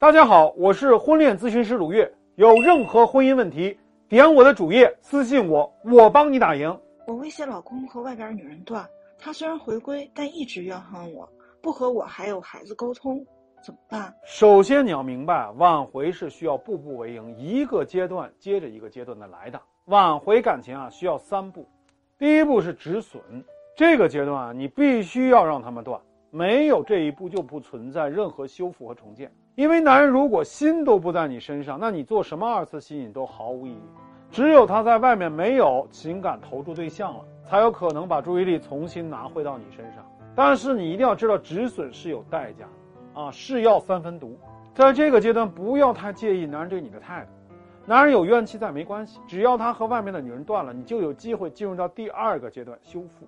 大家好，我是婚恋咨询师鲁月。有任何婚姻问题，点我的主页私信我，我帮你打赢。我威胁老公和外边女人断，他虽然回归，但一直怨恨我，不和我还有孩子沟通，怎么办？首先你要明白，挽回是需要步步为营，一个阶段接着一个阶段的来的。挽回感情啊，需要三步。第一步是止损，这个阶段啊，你必须要让他们断，没有这一步就不存在任何修复和重建。因为男人如果心都不在你身上，那你做什么二次吸引都毫无意义。只有他在外面没有情感投注对象了，才有可能把注意力重新拿回到你身上。但是你一定要知道，止损是有代价的，啊，是药三分毒。在这个阶段，不要太介意男人对你的态度。男人有怨气在没关系，只要他和外面的女人断了，你就有机会进入到第二个阶段修复。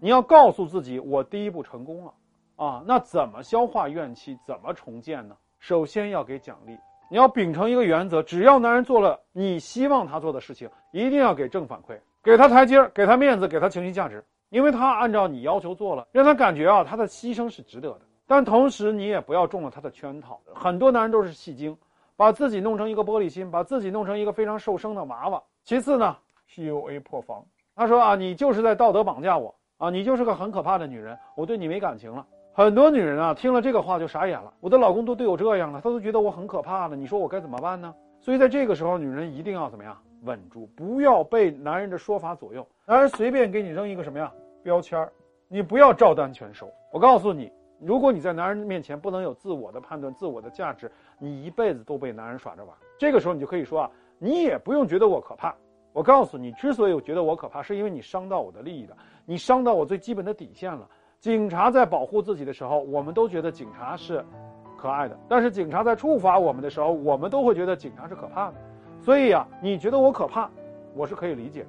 你要告诉自己，我第一步成功了，啊，那怎么消化怨气，怎么重建呢？首先要给奖励，你要秉承一个原则：只要男人做了你希望他做的事情，一定要给正反馈，给他台阶儿，给他面子，给他情绪价值，因为他按照你要求做了，让他感觉啊，他的牺牲是值得的。但同时，你也不要中了他的圈套。很多男人都是戏精，把自己弄成一个玻璃心，把自己弄成一个非常受伤的娃娃。其次呢，PUA 破防，他说啊，你就是在道德绑架我啊，你就是个很可怕的女人，我对你没感情了。很多女人啊，听了这个话就傻眼了。我的老公都对我这样了，他都觉得我很可怕了。你说我该怎么办呢？所以在这个时候，女人一定要怎么样？稳住，不要被男人的说法左右。男人随便给你扔一个什么呀标签儿，你不要照单全收。我告诉你，如果你在男人面前不能有自我的判断、自我的价值，你一辈子都被男人耍着玩。这个时候，你就可以说啊，你也不用觉得我可怕。我告诉你，之所以我觉得我可怕，是因为你伤到我的利益了，你伤到我最基本的底线了。警察在保护自己的时候，我们都觉得警察是可爱的；但是警察在处罚我们的时候，我们都会觉得警察是可怕的。所以啊，你觉得我可怕，我是可以理解的；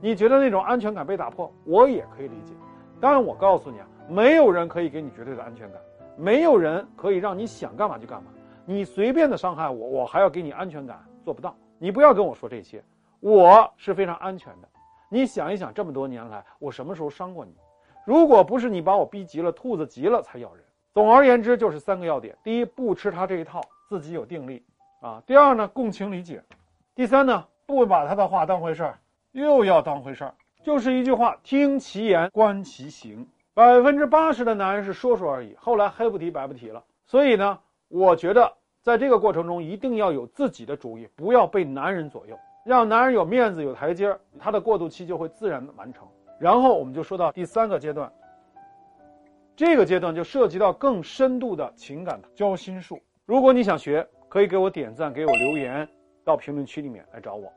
你觉得那种安全感被打破，我也可以理解。当然，我告诉你啊，没有人可以给你绝对的安全感，没有人可以让你想干嘛就干嘛。你随便的伤害我，我还要给你安全感，做不到。你不要跟我说这些，我是非常安全的。你想一想，这么多年来，我什么时候伤过你？如果不是你把我逼急了，兔子急了才咬人。总而言之，就是三个要点：第一，不吃他这一套，自己有定力啊；第二呢，共情理解；第三呢，不把他的话当回事儿，又要当回事儿。就是一句话：听其言，观其行。百分之八十的男人是说说而已，后来黑不提白不提了。所以呢，我觉得在这个过程中一定要有自己的主意，不要被男人左右，让男人有面子、有台阶儿，他的过渡期就会自然的完成。然后我们就说到第三个阶段，这个阶段就涉及到更深度的情感交心术。如果你想学，可以给我点赞，给我留言，到评论区里面来找我。